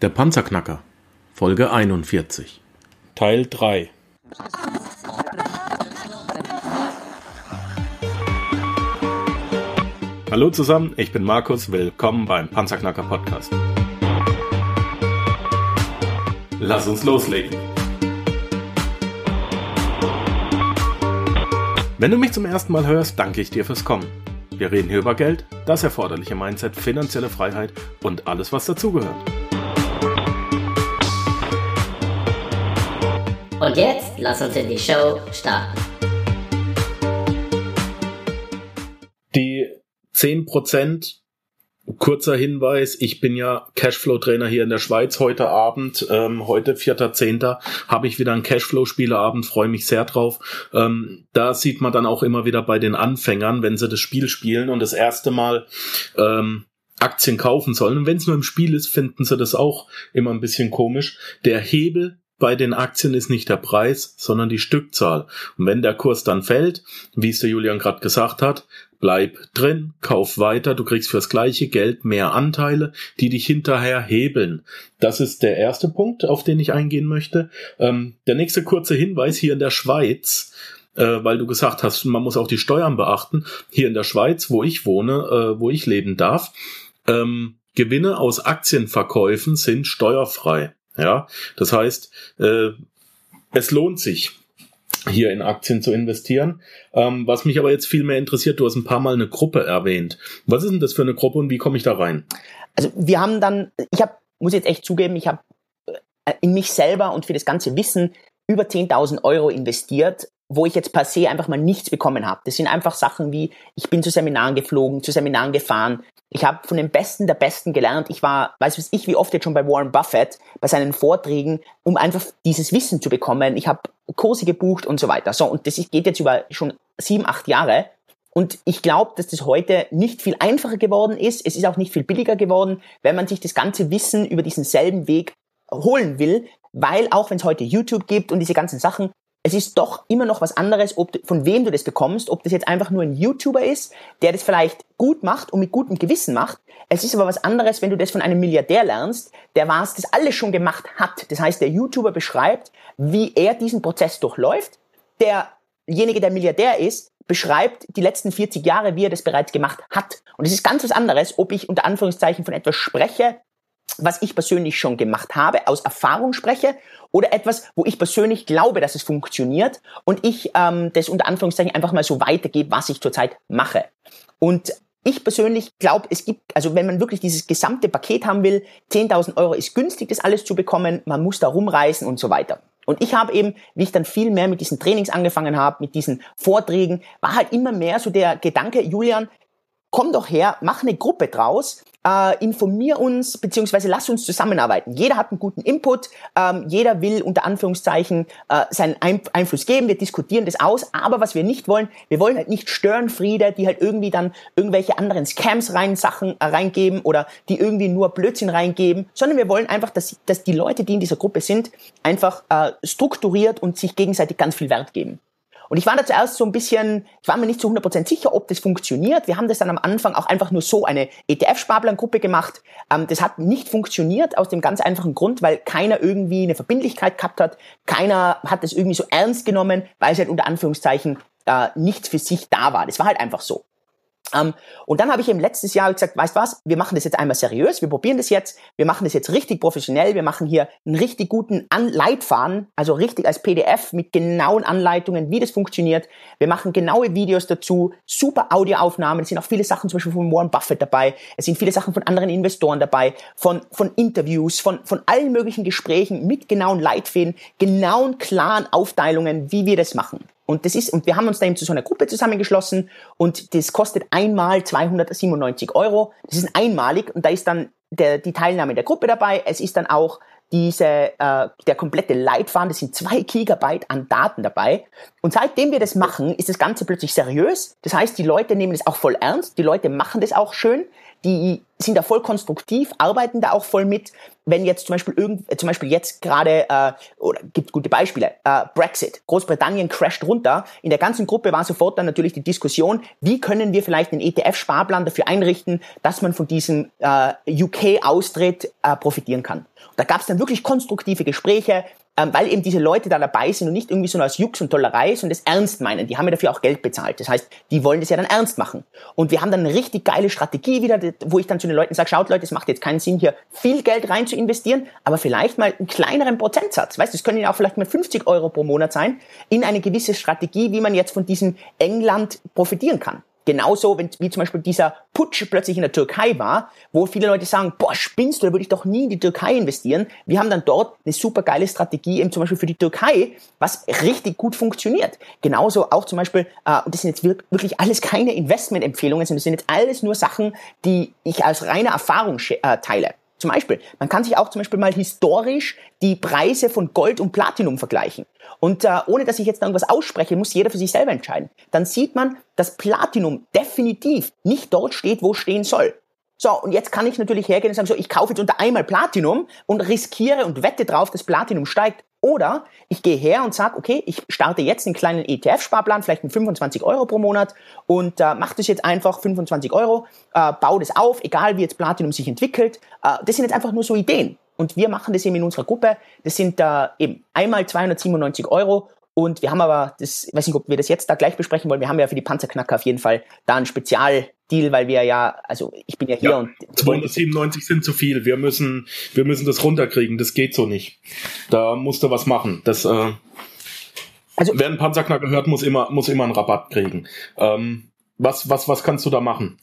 Der Panzerknacker, Folge 41. Teil 3 Hallo zusammen, ich bin Markus, willkommen beim Panzerknacker Podcast. Lass uns loslegen. Wenn du mich zum ersten Mal hörst, danke ich dir fürs Kommen. Wir reden hier über Geld, das erforderliche Mindset, finanzielle Freiheit und alles, was dazugehört. Und jetzt lass uns in die Show starten. Die 10%, kurzer Hinweis, ich bin ja Cashflow-Trainer hier in der Schweiz heute Abend, ähm, heute 4.10. habe ich wieder einen Cashflow-Spieleabend, freue mich sehr drauf. Ähm, da sieht man dann auch immer wieder bei den Anfängern, wenn sie das Spiel spielen und das erste Mal ähm, Aktien kaufen sollen. Und wenn es nur im Spiel ist, finden sie das auch immer ein bisschen komisch. Der Hebel bei den Aktien ist nicht der Preis, sondern die Stückzahl. Und wenn der Kurs dann fällt, wie es der Julian gerade gesagt hat, bleib drin, kauf weiter, du kriegst fürs gleiche Geld mehr Anteile, die dich hinterher hebeln. Das ist der erste Punkt, auf den ich eingehen möchte. Ähm, der nächste kurze Hinweis hier in der Schweiz, äh, weil du gesagt hast, man muss auch die Steuern beachten. Hier in der Schweiz, wo ich wohne, äh, wo ich leben darf, ähm, Gewinne aus Aktienverkäufen sind steuerfrei. Ja, das heißt, äh, es lohnt sich, hier in Aktien zu investieren. Ähm, was mich aber jetzt viel mehr interessiert, du hast ein paar Mal eine Gruppe erwähnt. Was ist denn das für eine Gruppe und wie komme ich da rein? Also wir haben dann, ich habe, muss jetzt echt zugeben, ich habe äh, in mich selber und für das ganze Wissen über 10.000 Euro investiert, wo ich jetzt per se einfach mal nichts bekommen habe. Das sind einfach Sachen wie, ich bin zu Seminaren geflogen, zu Seminaren gefahren. Ich habe von den Besten der Besten gelernt. Ich war, weiß was ich, wie oft jetzt schon bei Warren Buffett, bei seinen Vorträgen, um einfach dieses Wissen zu bekommen. Ich habe Kurse gebucht und so weiter. So, und das geht jetzt über schon sieben, acht Jahre. Und ich glaube, dass das heute nicht viel einfacher geworden ist. Es ist auch nicht viel billiger geworden, wenn man sich das ganze Wissen über diesen selben Weg holen will, weil auch wenn es heute YouTube gibt und diese ganzen Sachen, es ist doch immer noch was anderes, ob, von wem du das bekommst, ob das jetzt einfach nur ein YouTuber ist, der das vielleicht gut macht und mit gutem Gewissen macht. Es ist aber was anderes, wenn du das von einem Milliardär lernst, der was das alles schon gemacht hat. Das heißt, der YouTuber beschreibt, wie er diesen Prozess durchläuft. Derjenige, der Milliardär ist, beschreibt die letzten 40 Jahre, wie er das bereits gemacht hat. Und es ist ganz was anderes, ob ich unter Anführungszeichen von etwas spreche, was ich persönlich schon gemacht habe, aus Erfahrung spreche, oder etwas, wo ich persönlich glaube, dass es funktioniert und ich ähm, das unter Anführungszeichen einfach mal so weitergebe, was ich zurzeit mache. Und ich persönlich glaube, es gibt, also wenn man wirklich dieses gesamte Paket haben will, 10.000 Euro ist günstig, das alles zu bekommen, man muss da rumreisen und so weiter. Und ich habe eben, wie ich dann viel mehr mit diesen Trainings angefangen habe, mit diesen Vorträgen, war halt immer mehr so der Gedanke, Julian, komm doch her, mach eine Gruppe draus, äh, informier uns, beziehungsweise lass uns zusammenarbeiten. Jeder hat einen guten Input, ähm, jeder will unter Anführungszeichen äh, seinen Ein Einfluss geben, wir diskutieren das aus, aber was wir nicht wollen, wir wollen halt nicht Störenfriede, die halt irgendwie dann irgendwelche anderen Scams rein Sachen äh, reingeben oder die irgendwie nur Blödsinn reingeben, sondern wir wollen einfach, dass, dass die Leute, die in dieser Gruppe sind, einfach äh, strukturiert und sich gegenseitig ganz viel Wert geben. Und ich war da zuerst so ein bisschen, ich war mir nicht zu 100% sicher, ob das funktioniert. Wir haben das dann am Anfang auch einfach nur so eine ETF-Sparplangruppe gemacht. Ähm, das hat nicht funktioniert aus dem ganz einfachen Grund, weil keiner irgendwie eine Verbindlichkeit gehabt hat. Keiner hat das irgendwie so ernst genommen, weil es halt unter Anführungszeichen äh, nichts für sich da war. Das war halt einfach so. Um, ähm, und dann habe ich im letztes Jahr gesagt, weißt was, wir machen das jetzt einmal seriös, wir probieren das jetzt, wir machen das jetzt richtig professionell, wir machen hier einen richtig guten An Leitfaden, also richtig als PDF mit genauen Anleitungen, wie das funktioniert. Wir machen genaue Videos dazu, super Audioaufnahmen, es sind auch viele Sachen zum Beispiel von Warren Buffett dabei, es sind viele Sachen von anderen Investoren dabei, von, von Interviews, von, von allen möglichen Gesprächen mit genauen Leitfäden, genauen, klaren Aufteilungen, wie wir das machen. Und das ist, und wir haben uns da eben zu so einer Gruppe zusammengeschlossen und das kostet einmal 297 Euro. Das ist einmalig und da ist dann der, die Teilnahme der Gruppe dabei. Es ist dann auch diese, äh, der komplette Leitfaden, das sind zwei Gigabyte an Daten dabei. Und seitdem wir das machen, ist das Ganze plötzlich seriös. Das heißt, die Leute nehmen es auch voll ernst, die Leute machen das auch schön. Die sind da voll konstruktiv, arbeiten da auch voll mit. Wenn jetzt zum Beispiel irgend, äh, zum Beispiel jetzt gerade, äh, oder gibt gute Beispiele, äh, Brexit, Großbritannien crasht runter. In der ganzen Gruppe war sofort dann natürlich die Diskussion, wie können wir vielleicht einen ETF-Sparplan dafür einrichten, dass man von diesem äh, UK-Austritt äh, profitieren kann. Und da gab es dann wirklich konstruktive Gespräche ähm, weil eben diese Leute da dabei sind und nicht irgendwie so als Jux und Tollerei, sondern das ernst meinen. Die haben ja dafür auch Geld bezahlt. Das heißt, die wollen das ja dann ernst machen. Und wir haben dann eine richtig geile Strategie wieder, wo ich dann zu den Leuten sage, schaut Leute, es macht jetzt keinen Sinn, hier viel Geld rein zu investieren, aber vielleicht mal einen kleineren Prozentsatz. Weißt du, es können ja auch vielleicht mal 50 Euro pro Monat sein, in eine gewisse Strategie, wie man jetzt von diesem England profitieren kann. Genauso, wenn, wie zum Beispiel dieser Putsch plötzlich in der Türkei war, wo viele Leute sagen, boah, spinnst du, da würde ich doch nie in die Türkei investieren. Wir haben dann dort eine super geile Strategie eben zum Beispiel für die Türkei, was richtig gut funktioniert. Genauso auch zum Beispiel, äh, und das sind jetzt wirklich alles keine Investmentempfehlungen, sondern das sind jetzt alles nur Sachen, die ich als reine Erfahrung äh, teile. Zum Beispiel, man kann sich auch zum Beispiel mal historisch die Preise von Gold und Platinum vergleichen. Und äh, ohne dass ich jetzt irgendwas ausspreche, muss jeder für sich selber entscheiden. Dann sieht man, dass Platinum definitiv nicht dort steht, wo stehen soll. So, und jetzt kann ich natürlich hergehen und sagen, so, ich kaufe jetzt unter einmal Platinum und riskiere und wette drauf, dass Platinum steigt. Oder ich gehe her und sage, okay, ich starte jetzt einen kleinen ETF-Sparplan, vielleicht mit 25 Euro pro Monat und äh, mache das jetzt einfach 25 Euro, äh, baue das auf, egal wie jetzt Platinum sich entwickelt. Äh, das sind jetzt einfach nur so Ideen. Und wir machen das eben in unserer Gruppe. Das sind äh, eben einmal 297 Euro und wir haben aber, das, ich weiß nicht, ob wir das jetzt da gleich besprechen wollen, wir haben ja für die Panzerknacker auf jeden Fall da einen Spezialdeal, weil wir ja, also ich bin ja hier ja, und... 297 sind zu viel, wir müssen, wir müssen das runterkriegen, das geht so nicht. Da musst du was machen. Das, äh, also, wer einen Panzerknacker hört, muss immer, muss immer einen Rabatt kriegen. Ähm, was, was, was kannst du da machen?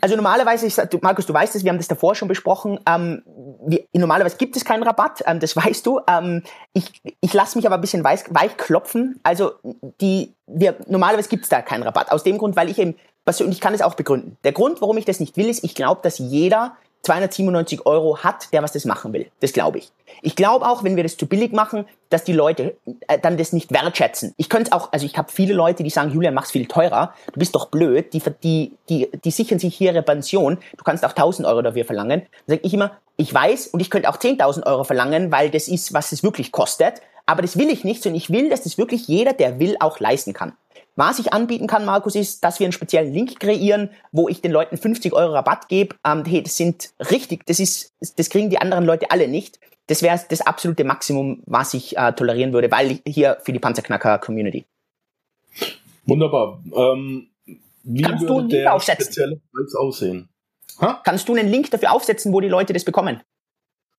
Also normalerweise, ich, du, Markus, du weißt es, wir haben das davor schon besprochen, ähm, wir, normalerweise gibt es keinen Rabatt, ähm, das weißt du. Ähm, ich ich lasse mich aber ein bisschen weich, weich klopfen. Also die, wir, normalerweise gibt es da keinen Rabatt. Aus dem Grund, weil ich eben, und ich kann es auch begründen. Der Grund, warum ich das nicht will, ist, ich glaube, dass jeder 297 Euro hat, der was das machen will. Das glaube ich. Ich glaube auch, wenn wir das zu billig machen, dass die Leute äh, dann das nicht wertschätzen. Ich könnte auch, also ich habe viele Leute, die sagen, Julian, mach's viel teurer. Du bist doch blöd. Die, die, die, die sichern sich hier ihre Pension. Du kannst auch 1000 Euro dafür verlangen. Dann sage ich immer, ich weiß und ich könnte auch 10.000 Euro verlangen, weil das ist, was es wirklich kostet. Aber das will ich nicht, sondern ich will, dass das wirklich jeder, der will, auch leisten kann. Was ich anbieten kann, Markus, ist, dass wir einen speziellen Link kreieren, wo ich den Leuten 50 Euro Rabatt gebe. Ähm, hey, das sind richtig, das ist, das kriegen die anderen Leute alle nicht. Das wäre das absolute Maximum, was ich äh, tolerieren würde, weil hier für die Panzerknacker-Community. Wunderbar. Ähm, wie Kannst würde du einen Link der aufsetzen? spezielle Preis aussehen? Ha? Kannst du einen Link dafür aufsetzen, wo die Leute das bekommen?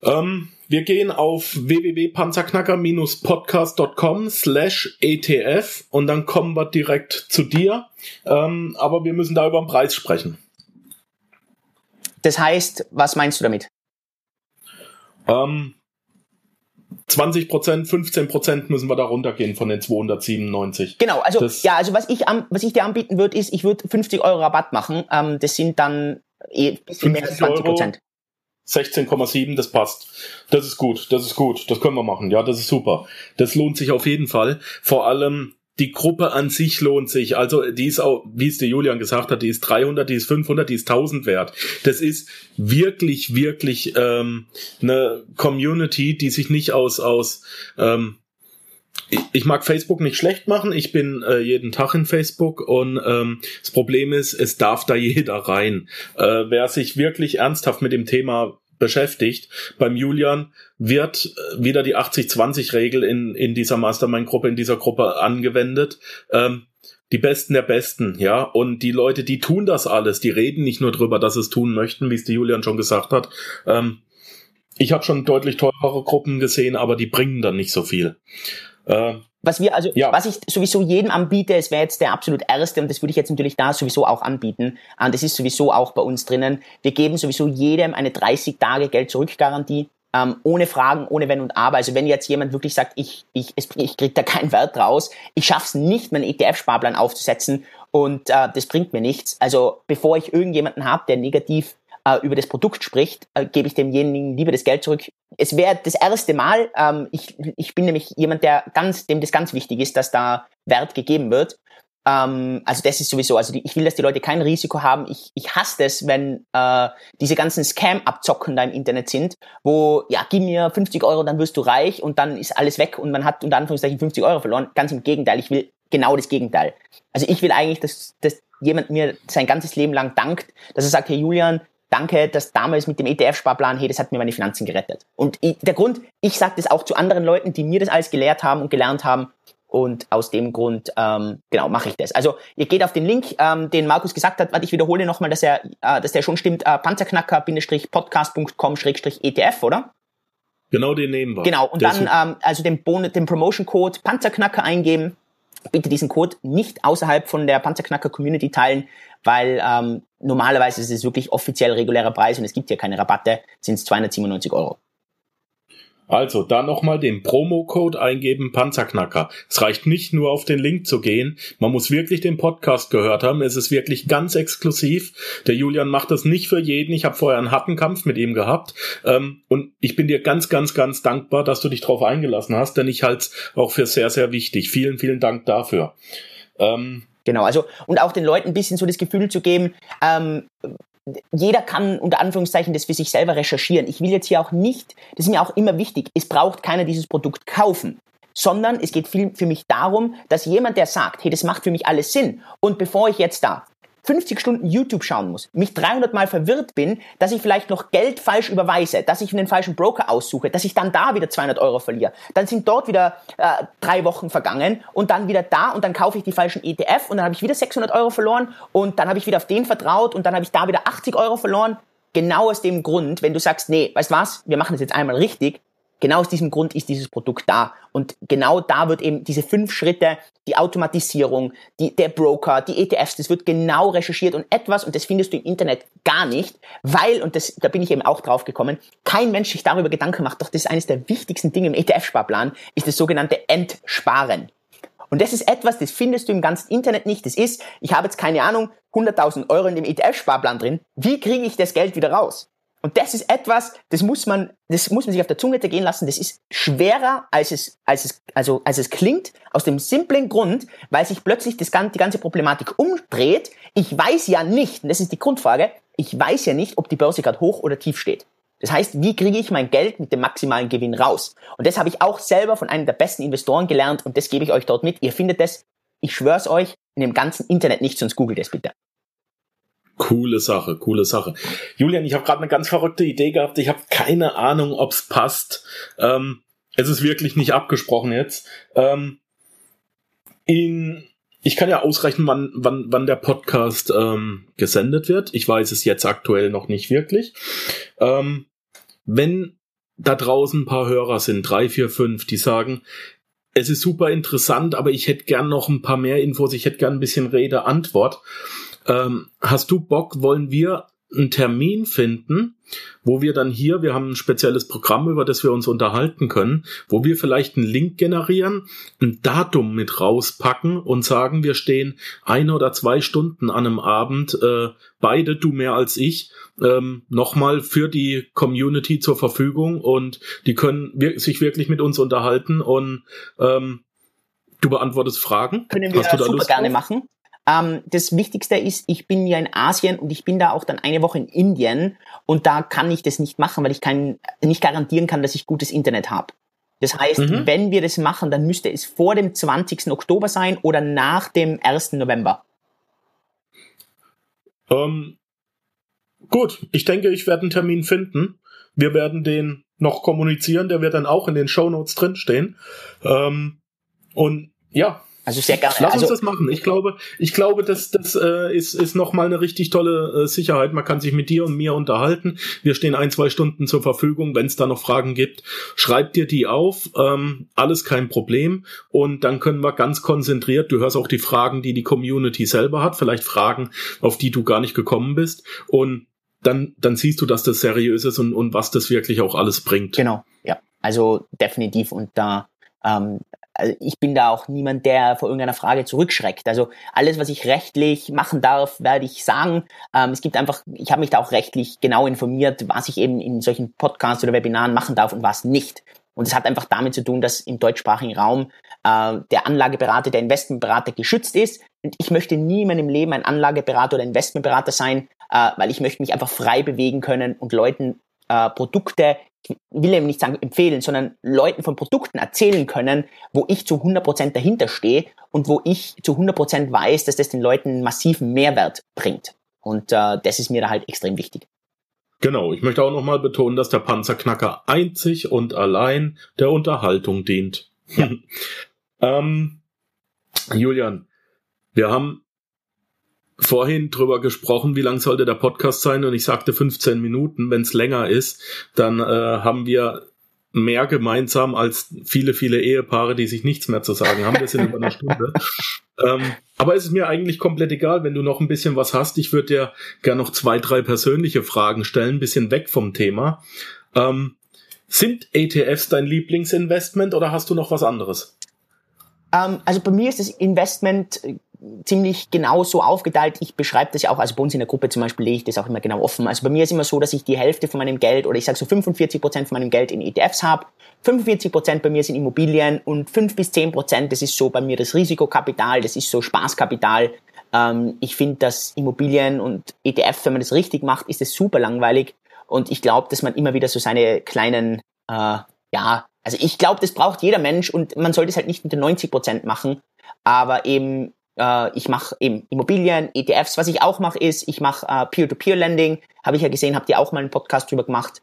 Ähm, wir gehen auf www.panzerknacker-podcast.com slash ETF und dann kommen wir direkt zu dir. Ähm, aber wir müssen da über den Preis sprechen. Das heißt, was meinst du damit? Ähm, 20 Prozent, 15 Prozent müssen wir da runtergehen von den 297. Genau, also Das- ja, also was ich was ich dir anbieten würde, ist, ich würde 50 Euro Rabatt machen. Ähm, das sind dann eh bisschen mehr als 50 20 Prozent. 16,7, das passt. Das ist gut, das ist gut, das können wir machen. Ja, das ist super. Das lohnt sich auf jeden Fall. Vor allem die Gruppe an sich lohnt sich. Also die ist auch, wie es der Julian gesagt hat, die ist 300, die ist 500, die ist 1000 wert. Das ist wirklich, wirklich ähm, eine Community, die sich nicht aus aus ähm, ich- ich mag Facebook nicht schlecht machen. Ich bin äh, jeden Tag in Facebook und ähm, das Problem ist, es darf da jeder rein. Äh, wer sich wirklich ernsthaft mit dem Thema beschäftigt, beim Julian wird äh, wieder die 80-20-Regel in, in dieser Mastermind-Gruppe, in dieser Gruppe angewendet. Ähm, die Besten der Besten, ja. Und die Leute, die tun das alles, die reden nicht nur drüber, dass sie es tun möchten, wie es der Julian schon gesagt hat. Ähm, ich habe schon deutlich teurere Gruppen gesehen, aber die bringen dann nicht so viel. Äh, Was wir, also, Ja. was ich sowieso jedem anbiete, es wäre jetzt der absolut erste und das würde ich jetzt natürlich da sowieso auch anbieten. Und das ist sowieso auch bei uns drinnen. Wir geben sowieso jedem eine 30 Tage Geld zurück Garantie. Ähm, ohne Fragen, ohne Wenn und Aber. Also wenn jetzt jemand wirklich sagt, ich, ich, es- ich krieg da keinen Wert raus, ich schaff's nicht, meinen ETF-Sparplan aufzusetzen und äh, das bringt mir nichts. Also bevor ich irgendjemanden habe, der negativ äh, über das Produkt spricht, äh, gebe ich demjenigen lieber das Geld zurück. Es wäre das erste Mal, ähm, ich, ich bin nämlich jemand, der ganz, dem das ganz wichtig ist, dass da Wert gegeben wird. Ähm, also das ist sowieso, also die, ich will, dass die Leute kein Risiko haben. Ich, ich hasse es, wenn äh, diese ganzen Scam-Abzocken da im Internet sind, wo, ja, gib mir 50 Euro, dann wirst du reich und dann ist alles weg und man hat unter Anführungszeichen 50 Euro verloren. Ganz im Gegenteil, ich will genau das Gegenteil. Also ich will eigentlich, dass, dass jemand mir sein ganzes Leben lang dankt, dass er sagt, hey Julian, danke, dass damals mit dem ETF-Sparplan, hey, das hat mir meine Finanzen gerettet. Und der Grund, ich sage das auch zu anderen Leuten, die mir das alles gelehrt haben und gelernt haben. Und aus dem Grund, ähm, genau, mache ich das. Also ihr geht auf den Link, ähm, den Markus gesagt hat, warte, ich wiederhole nochmal, dass er, äh, dass der schon stimmt, äh, panzerknacker-podcast.com-etf, oder? Genau den nehmen wir. Genau, und Der dann ähm, also den, Bon den Promotion-Code Panzerknacker eingeben. Bitte diesen Code nicht außerhalb von der Panzerknacker-Community teilen, weil ähm, normalerweise ist es wirklich offiziell regulärer Preis und es gibt hier keine Rabatte, sind es 297 Euro. Also, da nochmal den Promo-Code eingeben, Panzerknacker. Es reicht nicht nur auf den Link zu gehen. Man muss wirklich den Podcast gehört haben. Es ist wirklich ganz exklusiv. Der Julian macht das nicht für jeden. Ich habe vorher einen harten Kampf mit ihm gehabt. Ähm, und ich bin dir ganz, ganz, ganz dankbar, dass du dich drauf eingelassen hast, denn ich halte es auch für sehr, sehr wichtig. Vielen, vielen Dank dafür. Ähm, Genau, also und auch den Leuten ein bisschen so das Gefühl zu geben, ähm, jeder kann unter Anführungszeichen das für sich selber recherchieren. Ich will jetzt hier auch nicht, das ist mir auch immer wichtig, es braucht keiner dieses Produkt kaufen, sondern es geht viel für mich darum, dass jemand, der sagt, hey, das macht für mich alles Sinn und bevor ich jetzt da 50 Stunden YouTube schauen muss, mich 300 Mal verwirrt bin, dass ich vielleicht noch Geld falsch überweise, dass ich einen falschen Broker aussuche, dass ich dann da wieder 200 Euro verliere. Dann sind dort wieder äh, drei Wochen vergangen und dann wieder da und dann kaufe ich die falschen ETF und dann habe ich wieder 600 Euro verloren und dann habe ich wieder auf den vertraut und dann habe ich da wieder 80 Euro verloren. Genau aus dem Grund, wenn du sagst, nee, weißt was, wir machen das jetzt einmal richtig, Genau aus diesem Grund ist dieses Produkt da. Und genau da wird eben diese fünf Schritte, die Automatisierung, die, der Broker, die ETFs, das wird genau recherchiert und etwas, und das findest du im Internet gar nicht, weil, und das, da bin ich eben auch drauf gekommen, kein Mensch sich darüber Gedanken macht, doch das ist eines der wichtigsten Dinge im ETF-Sparplan, ist das sogenannte Entsparen. Und das ist etwas, das findest du im ganzen Internet nicht. Das ist, ich habe jetzt keine Ahnung, 100.000 Euro in dem ETF-Sparplan drin. Wie kriege ich das Geld wieder raus? Und das ist etwas, das muss man, das muss man sich auf der Zunge zergehen lassen. Das ist schwerer, als es, als es, also, als es klingt, aus dem simplen Grund, weil sich plötzlich das, die ganze Problematik umdreht. Ich weiß ja nicht, und das ist die Grundfrage, ich weiß ja nicht, ob die Börse gerade hoch oder tief steht. Das heißt, wie kriege ich mein Geld mit dem maximalen Gewinn raus? Und das habe ich auch selber von einem der besten Investoren gelernt und das gebe ich euch dort mit. Ihr findet das, ich schwör's euch, in dem ganzen Internet nicht, sonst googelt es bitte. Coole Sache, coole Sache. Julian, ich habe gerade eine ganz verrückte Idee gehabt. Ich habe keine Ahnung, ob's passt. Ähm, es ist wirklich nicht abgesprochen jetzt. Ähm, in, ich kann ja ausrechnen, wann, wann, wann der Podcast ähm, gesendet wird. Ich weiß es jetzt aktuell noch nicht wirklich. Ähm, wenn da draußen ein paar Hörer sind, drei, vier, fünf, die sagen, es ist super interessant, aber ich hätte gern noch ein paar mehr Infos, ich hätte gern ein bisschen Rede, Antwort. Ähm, hast du Bock, wollen wir einen Termin finden, wo wir dann hier, wir haben ein spezielles Programm, über das wir uns unterhalten können, wo wir vielleicht einen Link generieren, ein Datum mit rauspacken und sagen, wir stehen ein oder zwei Stunden an einem Abend, äh, beide, du mehr als ich, ähm, nochmal für die Community zur Verfügung und die können wir sich wirklich mit uns unterhalten und ähm, du beantwortest Fragen. Können wir Hast du da super Lust gerne drauf? machen. Ähm, das Wichtigste ist, ich bin ja in Asien und ich bin da auch dann eine Woche in Indien und da kann ich das nicht machen, weil ich kein, nicht garantieren kann, dass ich gutes Internet habe. Das heißt, Mhm. wenn wir das machen, dann müsste es vor dem 20. Oktober sein oder nach dem 1. November. Ähm, gut, ich denke, ich werde einen Termin finden. Wir werden den noch kommunizieren, der wird dann auch in den Shownotes drinstehen. Ähm, und ja, Also sehr gerne. lass Also, uns das machen. Ich glaube, ich glaube, das, das äh, ist, ist nochmal eine richtig tolle äh, Sicherheit. Man kann sich mit dir und mir unterhalten. Wir stehen ein, zwei Stunden zur Verfügung. Wenn es da noch Fragen gibt, schreib dir die auf. Ähm, alles kein Problem. Und dann können wir ganz konzentriert, du hörst auch die Fragen, die die Community selber hat, vielleicht Fragen, auf die du gar nicht gekommen bist. Und dann, dann siehst du, dass das seriös ist und, und was das wirklich auch alles bringt. Genau, ja. Also definitiv und da ähm, also ich bin da auch niemand, der vor irgendeiner Frage zurückschreckt. Also alles, was ich rechtlich machen darf, werde ich sagen. Ähm, es gibt einfach, ich habe mich da auch rechtlich genau informiert, was ich eben in solchen Podcasts oder Webinaren machen darf und was nicht. Und es hat einfach damit zu tun, dass im deutschsprachigen Raum äh, der Anlageberater, der Investmentberater geschützt ist. Und ich möchte nie in meinem Leben ein Anlageberater oder Investmentberater sein, äh, weil ich möchte mich einfach frei bewegen können und Leuten äh, Produkte, ich will eben nicht sagen empfehlen, sondern Leuten von Produkten erzählen können, wo ich zu 100% dahinter stehe und wo ich zu 100% weiß, dass das den Leuten massiven Mehrwert bringt. Und äh, das ist mir da halt extrem wichtig. Genau, ich möchte auch nochmal betonen, dass der Panzerknacker einzig und allein der Unterhaltung dient. Ja. ähm, Julian, wir haben vorhin drüber gesprochen, wie lang sollte der Podcast sein und ich sagte 15 Minuten. Wenn es länger ist, dann äh, haben wir mehr gemeinsam als viele, viele Ehepaare, die sich nichts mehr zu sagen haben. Wir sind über eine Stunde. Ähm, aber es ist mir eigentlich komplett egal, wenn du noch ein bisschen was hast. Ich würde dir gerne noch zwei, drei persönliche Fragen stellen, ein bisschen weg vom Thema. Ähm, sind ETFs dein Lieblingsinvestment oder hast du noch was anderes? Ähm, also bei mir ist das Investment ziemlich genau so aufgeteilt. Ich beschreibe das ja auch, also bei uns in der Gruppe zum Beispiel lege ich das auch immer genau offen. Also bei mir ist immer so, dass ich die Hälfte von meinem Geld oder ich sage so 45 Prozent von meinem Geld in ETFs habe. 45 Prozent bei mir sind Immobilien und 5 bis 10 Prozent, das ist so bei mir das Risikokapital, das ist so Spaßkapital. Ähm, ich finde, dass Immobilien und ETF, wenn man das richtig macht, ist es super langweilig. Und ich glaube, dass man immer wieder so seine kleinen, äh, ja, also ich glaube, das braucht jeder Mensch und man sollte es halt nicht mit den 90 Prozent machen, aber eben äh, ich mache eben Immobilien, ETFs. Was ich auch mache, ist, ich mache äh, Peer-to-Peer-Lending. Habe ich ja gesehen, habt ihr auch mal einen Podcast drüber gemacht.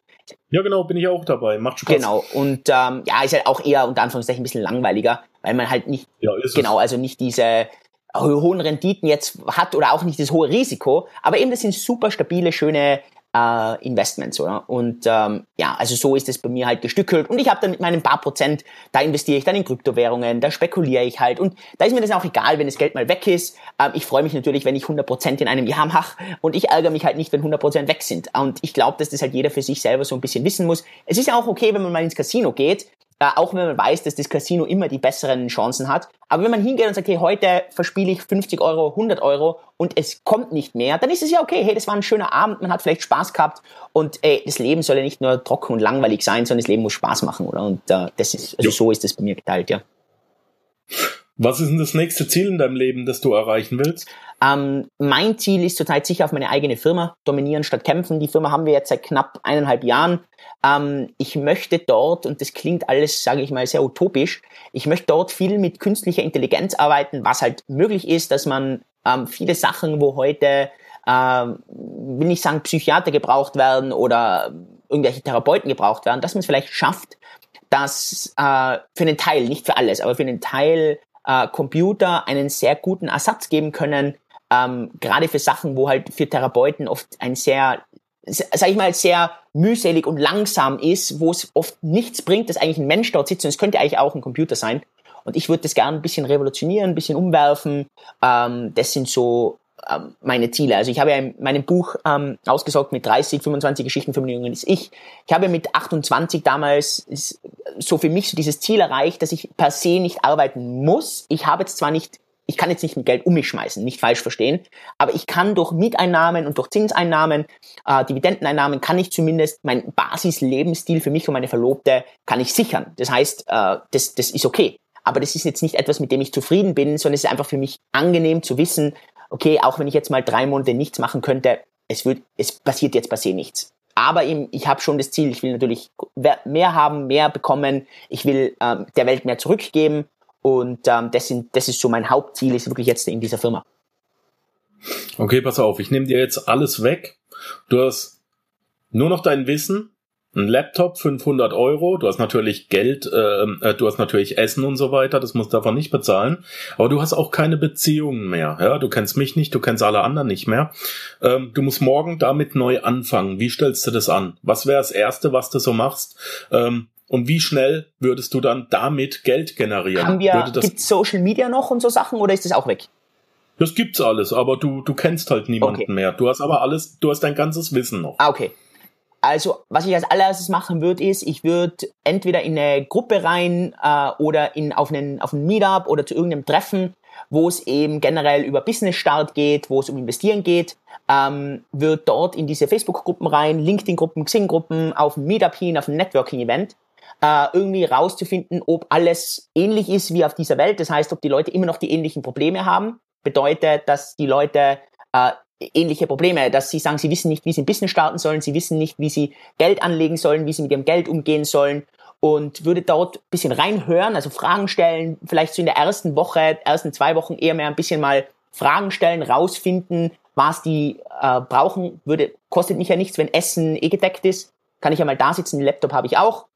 Ja, genau, bin ich auch dabei. Macht Spaß. Genau. Und ähm, ja, ist halt auch eher unter Anführungszeichen ein bisschen langweiliger, weil man halt nicht, ja, genau, es. also nicht diese hohen Renditen jetzt hat oder auch nicht das hohe Risiko, aber eben das sind super stabile, schöne äh, Investments, oder? Und ähm, ja, also so ist es bei mir halt gestückelt. Und ich habe dann mit meinen paar Prozent, da investiere ich dann in Kryptowährungen, da spekuliere ich halt. Und da ist mir das auch egal, wenn das Geld mal weg ist. Ähm, ich freue mich natürlich, wenn ich 100 Prozent in einem Jahr mache. Und ich ärgere mich halt nicht, wenn 100 Prozent weg sind. Und ich glaube, dass das halt jeder für sich selber so ein bisschen wissen muss. Es ist ja auch okay, wenn man mal ins Casino geht auch wenn man weiß, dass das Casino immer die besseren Chancen hat. Aber wenn man hingeht und sagt, hey, heute verspiele ich 50 Euro, 100 Euro und es kommt nicht mehr, dann ist es ja okay. Hey, das war ein schöner Abend, man hat vielleicht Spaß gehabt und ey, das Leben soll ja nicht nur trocken und langweilig sein, sondern das Leben muss Spaß machen, oder? Und äh, das ist, also ja. so ist das bei mir geteilt, ja. Was ist denn das nächste Ziel in deinem Leben, das du erreichen willst? Ähm, mein Ziel ist zurzeit sicher auf meine eigene Firma, dominieren statt kämpfen. Die Firma haben wir jetzt seit knapp eineinhalb Jahren. Ähm, ich möchte dort, und das klingt alles, sage ich mal, sehr utopisch, ich möchte dort viel mit künstlicher Intelligenz arbeiten, was halt möglich ist, dass man ähm, viele Sachen, wo heute, ähm, will nicht sagen, Psychiater gebraucht werden oder irgendwelche Therapeuten gebraucht werden, dass man es vielleicht schafft, dass äh, für einen Teil, nicht für alles, aber für einen Teil äh, Computer einen sehr guten Ersatz geben können, ähm, gerade für Sachen, wo halt für Therapeuten oft ein sehr, sag ich mal, sehr mühselig und langsam ist, wo es oft nichts bringt, dass eigentlich ein Mensch dort sitzt und es könnte eigentlich auch ein Computer sein. Und ich würde das gerne ein bisschen revolutionieren, ein bisschen umwerfen. Ähm, das sind so meine Ziele. Also ich habe ja in meinem Buch ähm, ausgesorgt mit 30, 25 Geschichten für jungen ist ich. Ich habe mit 28 damals so für mich so dieses Ziel erreicht, dass ich per se nicht arbeiten muss. Ich habe jetzt zwar nicht ich kann jetzt nicht mit Geld um mich schmeißen, nicht falsch verstehen, aber ich kann durch Mieteinnahmen und durch Zinseinnahmen, äh, Dividendeneinnahmen, kann ich zumindest mein Basislebensstil für mich und meine Verlobte kann ich sichern. Das heißt, äh, das, das ist okay. Aber das ist jetzt nicht etwas, mit dem ich zufrieden bin, sondern es ist einfach für mich angenehm zu wissen, okay, auch wenn ich jetzt mal drei Monate nichts machen könnte, es wird, es passiert jetzt passiert nichts. Aber eben, ich habe schon das Ziel, ich will natürlich mehr haben, mehr bekommen, ich will ähm, der Welt mehr zurückgeben und ähm, das, sind, das ist so mein Hauptziel, ist wirklich jetzt in dieser Firma. Okay, pass auf, ich nehme dir jetzt alles weg. Du hast nur noch dein Wissen, ein Laptop 500 Euro, du hast natürlich Geld, ähm, äh, du hast natürlich Essen und so weiter, das musst du davon nicht bezahlen, aber du hast auch keine Beziehungen mehr, ja, du kennst mich nicht, du kennst alle anderen nicht mehr, ähm, du musst morgen damit neu anfangen, wie stellst du das an? Was wäre das Erste, was du so machst? Ähm, und wie schnell würdest du dann damit Geld generieren? Haben wir, gibt Social Media noch und so Sachen oder ist das auch weg? Das gibt's alles, aber du, du kennst halt niemanden okay. mehr. Du hast aber alles, du hast dein ganzes Wissen noch. Ah, okay. Also, was ich als allererstes machen würde, ist, ich würde entweder in eine Gruppe rein äh, oder in, auf, einen, auf einen Meetup oder zu irgendeinem Treffen, wo es eben generell über Business-Start geht, wo es um Investieren geht, ähm, wird dort in diese Facebook-Gruppen rein, LinkedIn-Gruppen, Xing-Gruppen, auf ein Meetup hin, auf ein Networking-Event äh, irgendwie rauszufinden, ob alles ähnlich ist wie auf dieser Welt. Das heißt, ob die Leute immer noch die ähnlichen Probleme haben. Bedeutet, dass die Leute äh, ähnliche Probleme, dass sie sagen, sie wissen nicht, wie sie ein Business starten sollen, sie wissen nicht, wie sie Geld anlegen sollen, wie sie mit ihrem Geld umgehen sollen. Und würde dort ein bisschen reinhören, also Fragen stellen, vielleicht so in der ersten Woche, ersten zwei Wochen eher mehr ein bisschen mal Fragen stellen, rausfinden, was die äh, brauchen, würde, kostet mich ja nichts, wenn Essen eh gedeckt ist, kann ich ja mal da sitzen, Laptop habe ich auch,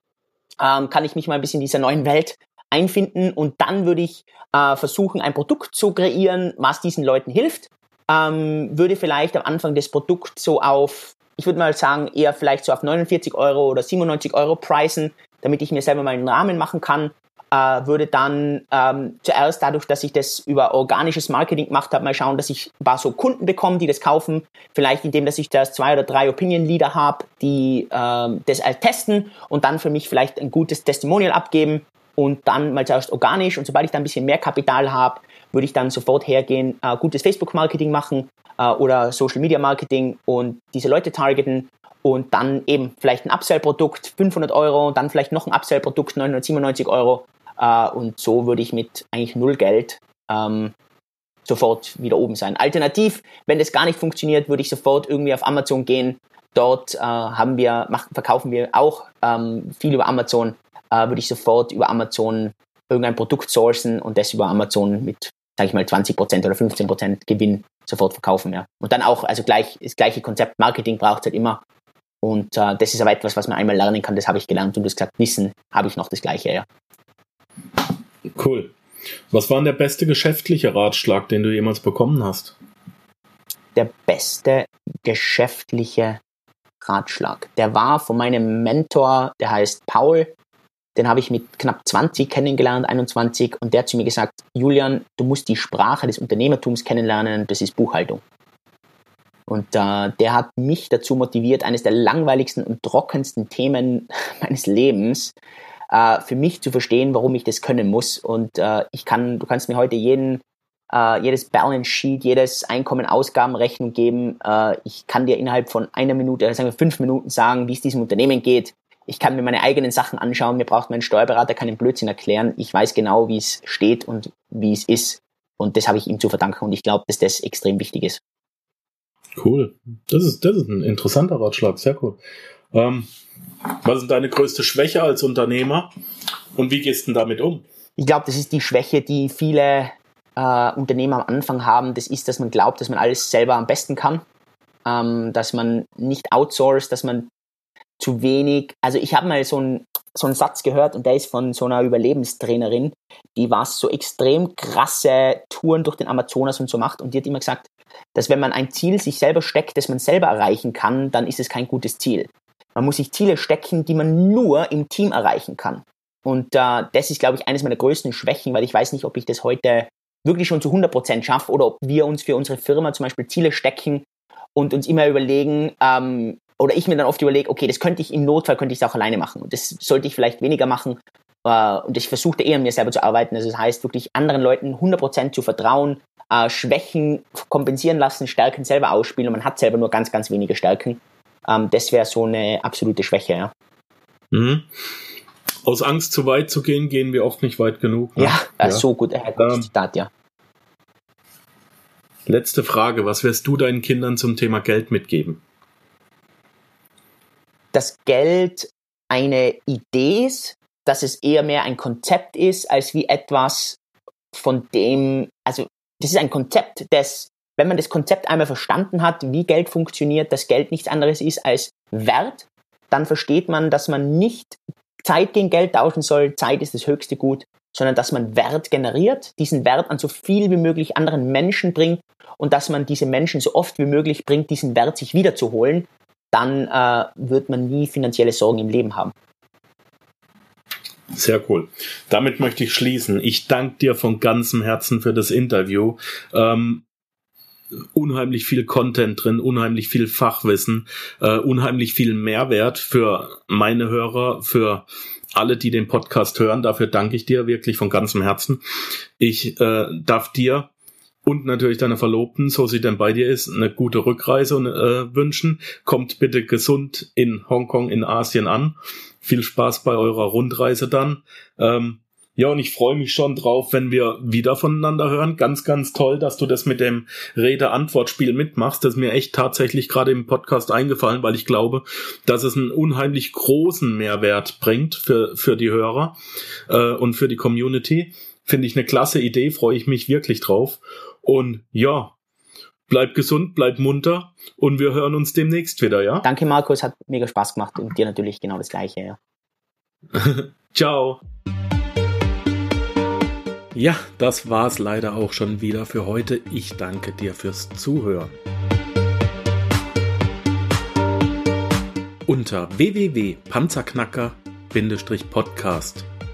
ähm, kann ich mich mal ein bisschen in dieser neuen Welt einfinden. Und dann würde ich äh, versuchen, ein Produkt zu kreieren, was diesen Leuten hilft ähm, würde vielleicht am Anfang das Produkt so auf, ich würde mal sagen, eher vielleicht so auf 49 Euro oder 97 Euro preisen, damit ich mir selber mal einen Rahmen machen kann. Äh, würde dann ähm, zuerst dadurch, dass ich das über organisches Marketing gemacht habe, mal schauen, dass ich ein paar so Kunden bekomme, die das kaufen. Vielleicht indem, dass ich das zwei oder drei Opinion Leader habe, die ähm, das halt testen und dann für mich vielleicht ein gutes Testimonial abgeben und dann mal zuerst organisch und sobald ich dann ein bisschen mehr Kapital habe, würde ich dann sofort hergehen, äh, gutes Facebook-Marketing machen äh, oder Social-Media-Marketing und diese Leute targeten und dann eben vielleicht ein Upsell-Produkt 500 Euro dann vielleicht noch ein Upsell-Produkt 997 Euro äh, und so würde ich mit eigentlich null Geld ähm, sofort wieder oben sein. Alternativ, wenn das gar nicht funktioniert, würde ich sofort irgendwie auf Amazon gehen. Dort äh, haben wir, machen, verkaufen wir auch ähm, viel über Amazon. Äh, würde ich sofort über Amazon irgendein Produkt sourcen und das über Amazon mit sage ich mal, 20% oder 15% Gewinn sofort verkaufen. Ja. Und dann auch, also gleich, das gleiche Konzept Marketing braucht es halt immer. Und äh, das ist aber etwas, was man einmal lernen kann, das habe ich gelernt und das gesagt, Wissen habe ich noch das gleiche, ja. Cool. Was war denn der beste geschäftliche Ratschlag, den du jemals bekommen hast? Der beste geschäftliche Ratschlag. Der war von meinem Mentor, der heißt Paul, den habe ich mit knapp 20 kennengelernt, 21, und der hat zu mir gesagt, Julian, du musst die Sprache des Unternehmertums kennenlernen, das ist Buchhaltung. Und äh, der hat mich dazu motiviert, eines der langweiligsten und trockensten Themen meines Lebens äh, für mich zu verstehen, warum ich das können muss. Und äh, ich kann, du kannst mir heute jeden, äh, jedes Balance Sheet, jedes Einkommen-Ausgabenrechnung geben. Äh, ich kann dir innerhalb von einer Minute, sagen wir fünf Minuten sagen, wie es diesem Unternehmen geht ich kann mir meine eigenen Sachen anschauen, mir braucht mein Steuerberater keinen Blödsinn erklären. Ich weiß genau, wie es steht und wie es ist. Und das habe ich ihm zu verdanken und ich glaube, dass das extrem wichtig ist. Cool. Das ist, das ist ein interessanter Ratschlag. Sehr cool. Ähm, was ist deine größte Schwäche als Unternehmer und wie gehst du damit um? Ich glaube, das ist die Schwäche, die viele äh, Unternehmer am Anfang haben. Das ist, dass man glaubt, dass man alles selber am besten kann. Ähm, dass man nicht outsourced, dass man zu wenig. Also ich habe mal so einen so einen Satz gehört und der ist von so einer Überlebenstrainerin, die was so extrem krasse Touren durch den Amazonas und so macht und die hat immer gesagt, dass wenn man ein Ziel sich selber steckt, das man selber erreichen kann, dann ist es kein gutes Ziel. Man muss sich Ziele stecken, die man nur im Team erreichen kann. Und äh, das ist, glaube ich, eines meiner größten Schwächen, weil ich weiß nicht, ob ich das heute wirklich schon zu 100% schaffe oder ob wir uns für unsere Firma zum Beispiel Ziele stecken und uns immer überlegen, ähm, oder ich mir dann oft überlege, okay, das könnte ich im Notfall, könnte ich es auch alleine machen. Und das sollte ich vielleicht weniger machen. Äh, und ich versuchte eher an mir selber zu arbeiten. Also das heißt, wirklich anderen Leuten 100% zu vertrauen, äh, Schwächen kompensieren lassen, Stärken selber ausspielen. Und man hat selber nur ganz, ganz wenige Stärken. Ähm, das wäre so eine absolute Schwäche, ja. Mhm. Aus Angst zu weit zu gehen, gehen wir oft nicht weit genug. Ne? Ja, ja, so gut, äh, gutes ähm, Zitat, ja. Letzte Frage. Was wirst du deinen Kindern zum Thema Geld mitgeben? Dass Geld eine Idee ist, dass es eher mehr ein Konzept ist, als wie etwas, von dem, also das ist ein Konzept, das, wenn man das Konzept einmal verstanden hat, wie Geld funktioniert, dass Geld nichts anderes ist als Wert, dann versteht man, dass man nicht Zeit gegen Geld tauschen soll, Zeit ist das höchste Gut, sondern dass man Wert generiert, diesen Wert an so viel wie möglich anderen Menschen bringt und dass man diese Menschen so oft wie möglich bringt, diesen Wert sich wiederzuholen, dann äh, wird man nie finanzielle Sorgen im Leben haben. Sehr cool. Damit möchte ich schließen. Ich danke dir von ganzem Herzen für das Interview. Ähm, unheimlich viel Content drin, unheimlich viel Fachwissen, äh, unheimlich viel Mehrwert für meine Hörer, für alle, die den Podcast hören. Dafür danke ich dir wirklich von ganzem Herzen. Ich äh, darf dir und natürlich deiner Verlobten, so sie denn bei dir ist, eine gute Rückreise äh, wünschen. Kommt bitte gesund in Hongkong, in Asien an. Viel Spaß bei eurer Rundreise dann. Ähm, ja, und ich freue mich schon drauf, wenn wir wieder voneinander hören. Ganz, ganz toll, dass du das mit dem Rede-Antwort-Spiel mitmachst. Das ist mir echt tatsächlich gerade im Podcast eingefallen, weil ich glaube, dass es einen unheimlich großen Mehrwert bringt für, für die Hörer äh, und für die Community. Finde ich eine klasse Idee, freue ich mich wirklich drauf. Und ja, bleib gesund, bleib munter und wir hören uns demnächst wieder, ja? Danke, Markus, hat mega Spaß gemacht und dir natürlich genau das Gleiche, ja. Ciao. Ja, das war's leider auch schon wieder für heute. Ich danke dir fürs Zuhören. Unter